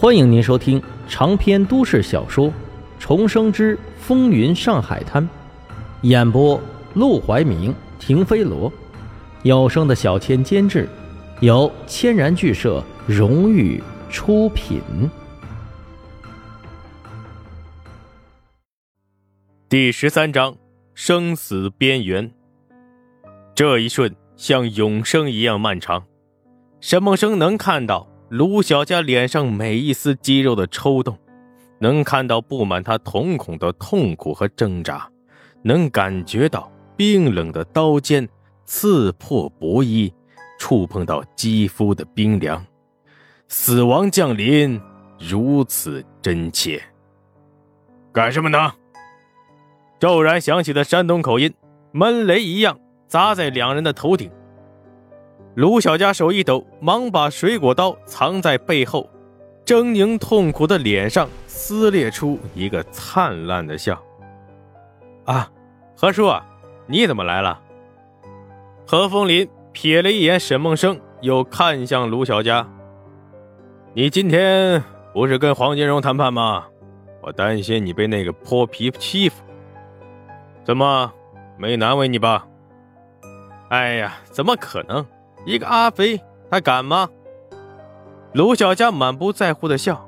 欢迎您收听长篇都市小说《重生之风云上海滩》，演播：陆怀明、停飞罗，有声的小千监制，由千然剧社荣誉出品。第十三章：生死边缘。这一瞬像永生一样漫长，沈梦生能看到。卢小佳脸上每一丝肌肉的抽动，能看到布满他瞳孔的痛苦和挣扎，能感觉到冰冷的刀尖刺破薄衣，触碰到肌肤的冰凉。死亡降临，如此真切。干什么呢？骤然响起的山东口音，闷雷一样砸在两人的头顶。卢小佳手一抖，忙把水果刀藏在背后，狰狞痛苦的脸上撕裂出一个灿烂的笑。啊，何叔，你怎么来了？何风林瞥了一眼沈梦生，又看向卢小佳：“你今天不是跟黄金荣谈判吗？我担心你被那个泼皮欺负，怎么没难为你吧？”哎呀，怎么可能？一个阿飞，他敢吗？卢小佳满不在乎的笑，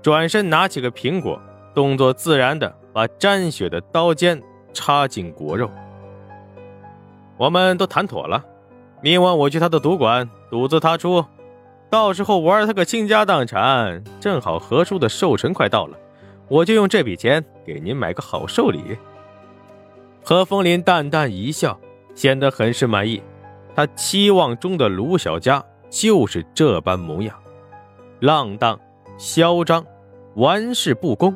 转身拿起个苹果，动作自然的把沾血的刀尖插进果肉。我们都谈妥了，明晚我去他的赌馆赌资他出，到时候玩他个倾家荡产。正好何叔的寿辰快到了，我就用这笔钱给您买个好寿礼。何风林淡淡一笑，显得很是满意。他期望中的卢小佳就是这般模样，浪荡、嚣张、玩世不恭，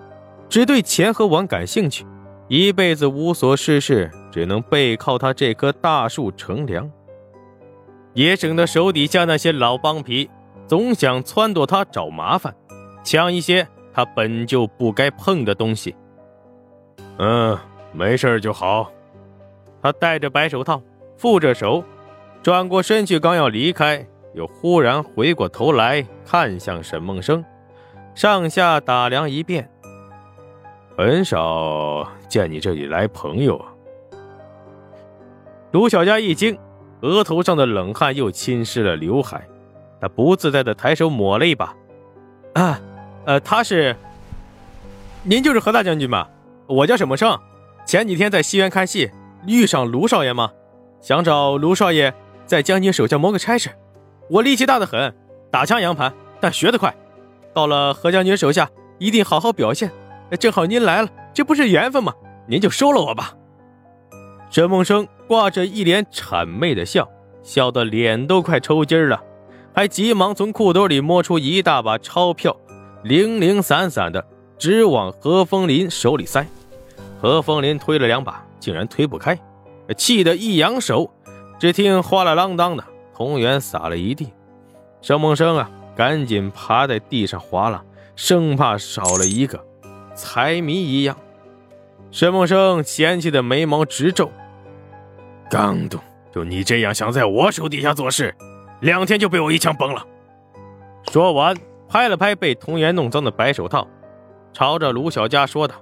只对钱和玩感兴趣，一辈子无所事事，只能背靠他这棵大树乘凉，也省得手底下那些老帮皮总想撺掇他找麻烦，抢一些他本就不该碰的东西。嗯，没事就好。他戴着白手套，负着手。转过身去，刚要离开，又忽然回过头来看向沈梦生，上下打量一遍。很少见你这里来朋友啊。卢小佳一惊，额头上的冷汗又浸湿了刘海，他不自在的抬手抹了一把。啊，呃，他是，您就是何大将军吧？我叫沈梦生，前几天在西园看戏，遇上卢少爷吗？想找卢少爷。在将军手下谋个差事，我力气大的很，打枪扬盘，但学得快。到了何将军手下，一定好好表现。正好您来了，这不是缘分吗？您就收了我吧。沈梦生挂着一脸谄媚的笑，笑得脸都快抽筋了，还急忙从裤兜里摸出一大把钞票，零零散散的直往何风林手里塞。何风林推了两把，竟然推不开，气得一扬手。只听哗啦啷当的，铜元撒了一地。沈梦生啊，赶紧趴在地上划拉，生怕少了一个，财迷一样。沈梦生嫌弃的眉毛直皱。刚动，就你这样想在我手底下做事，两天就被我一枪崩了。说完，拍了拍被铜元弄脏的白手套，朝着卢小佳说道：“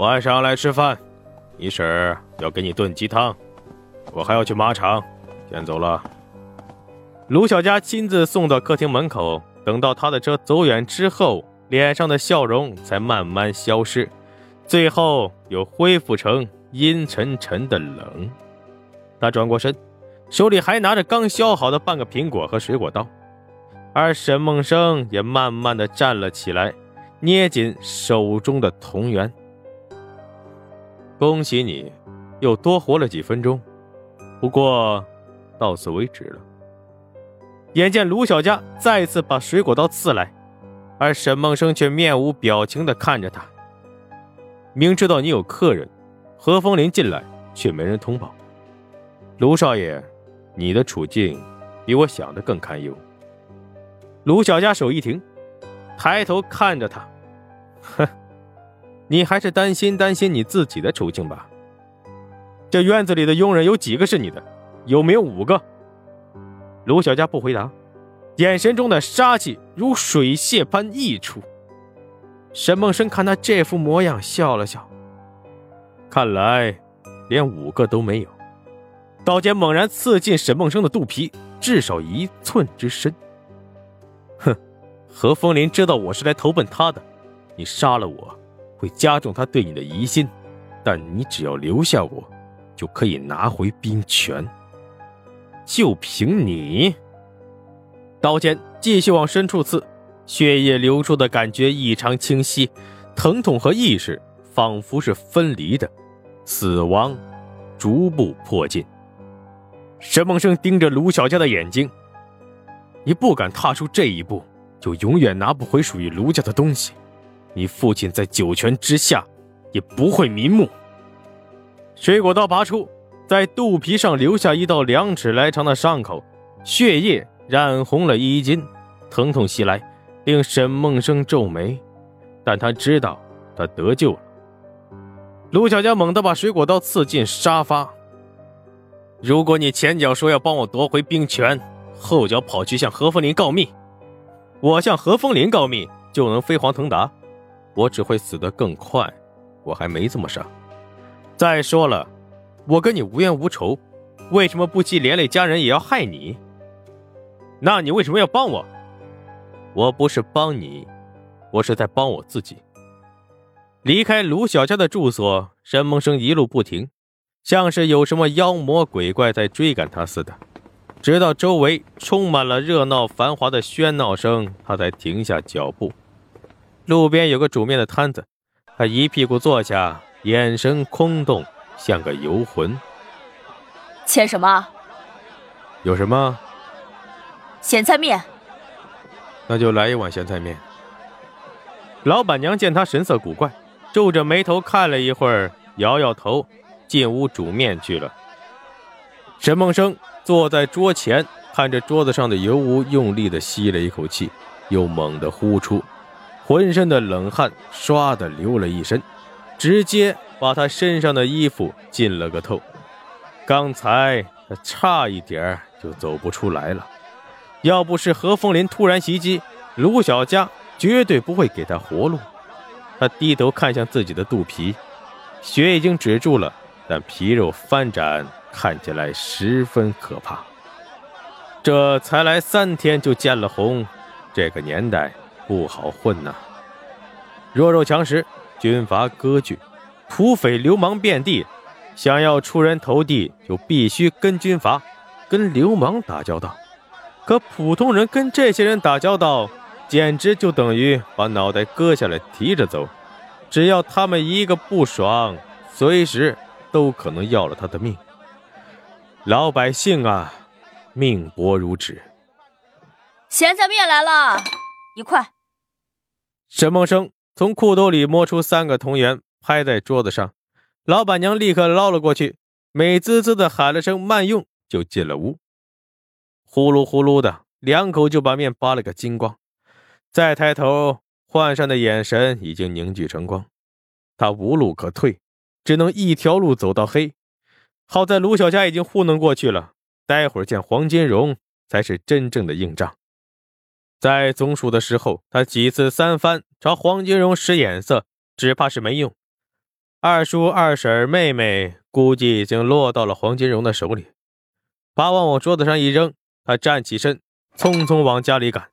晚上来吃饭，你婶儿要给你炖鸡汤。”我还要去马场，先走了。卢小佳亲自送到客厅门口，等到他的车走远之后，脸上的笑容才慢慢消失，最后又恢复成阴沉沉的冷。他转过身，手里还拿着刚削好的半个苹果和水果刀，而沈梦生也慢慢的站了起来，捏紧手中的铜元。恭喜你，又多活了几分钟。不过，到此为止了。眼见卢小佳再次把水果刀刺来，而沈梦生却面无表情的看着他。明知道你有客人，何风林进来却没人通报。卢少爷，你的处境比我想的更堪忧。卢小佳手一停，抬头看着他，哼，你还是担心担心你自己的处境吧。这院子里的佣人有几个是你的？有没有五个？卢小佳不回答，眼神中的杀气如水泄般溢出。沈梦生看他这副模样，笑了笑。看来，连五个都没有。刀尖猛然刺进沈梦生的肚皮，至少一寸之深。哼，何风林知道我是来投奔他的，你杀了我，会加重他对你的疑心。但你只要留下我，就可以拿回兵权。就凭你，刀尖继续往深处刺，血液流出的感觉异常清晰，疼痛和意识仿佛是分离的，死亡逐步迫近。沈梦生盯着卢小佳的眼睛：“你不敢踏出这一步，就永远拿不回属于卢家的东西。你父亲在九泉之下。”也不会瞑目。水果刀拔出，在肚皮上留下一道两尺来长的伤口，血液染红了衣襟，疼痛袭来，令沈梦生皱眉，但他知道他得救了。卢小佳猛地把水果刀刺进沙发。如果你前脚说要帮我夺回兵权，后脚跑去向何风林告密，我向何风林告密就能飞黄腾达，我只会死得更快。我还没这么傻。再说了，我跟你无冤无仇，为什么不惜连累家人也要害你？那你为什么要帮我？我不是帮你，我是在帮我自己。离开卢小家的住所，沈梦生一路不停，像是有什么妖魔鬼怪在追赶他似的。直到周围充满了热闹繁华的喧闹声，他才停下脚步。路边有个煮面的摊子。他一屁股坐下，眼神空洞，像个游魂。切什么？有什么？咸菜面。那就来一碗咸菜面。老板娘见他神色古怪，皱着眉头看了一会儿，摇摇头，进屋煮面去了。沈梦生坐在桌前，看着桌子上的油污，用力的吸了一口气，又猛地呼出。浑身的冷汗唰的流了一身，直接把他身上的衣服浸了个透。刚才他差一点就走不出来了，要不是何风林突然袭击，卢小佳绝对不会给他活路。他低头看向自己的肚皮，血已经止住了，但皮肉翻展，看起来十分可怕。这才来三天就见了红，这个年代。不好混呐！弱肉强食，军阀割据，土匪流氓遍地，想要出人头地，就必须跟军阀、跟流氓打交道。可普通人跟这些人打交道，简直就等于把脑袋割下来提着走。只要他们一个不爽，随时都可能要了他的命。老百姓啊，命薄如纸。咸菜面来了，一块。沈梦生从裤兜里摸出三个铜元，拍在桌子上。老板娘立刻捞了过去，美滋滋的喊了声“慢用”，就进了屋。呼噜呼噜的，两口就把面扒了个精光。再抬头，涣散的眼神已经凝聚成光。他无路可退，只能一条路走到黑。好在卢小佳已经糊弄过去了，待会儿见黄金荣才是真正的硬仗。在总署的时候，他几次三番朝黄金荣使眼色，只怕是没用。二叔、二婶、妹妹估计已经落到了黄金荣的手里。把碗往桌子上一扔，他站起身，匆匆往家里赶。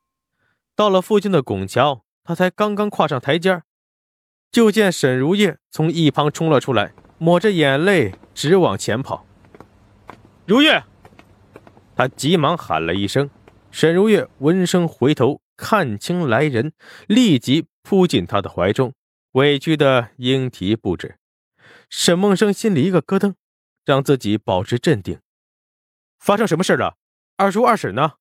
到了附近的拱桥，他才刚刚跨上台阶就见沈如叶从一旁冲了出来，抹着眼泪直往前跑。如月，他急忙喊了一声。沈如月闻声回头，看清来人，立即扑进他的怀中，委屈的莺啼不止。沈梦生心里一个咯噔，让自己保持镇定。发生什么事了？二叔二婶呢？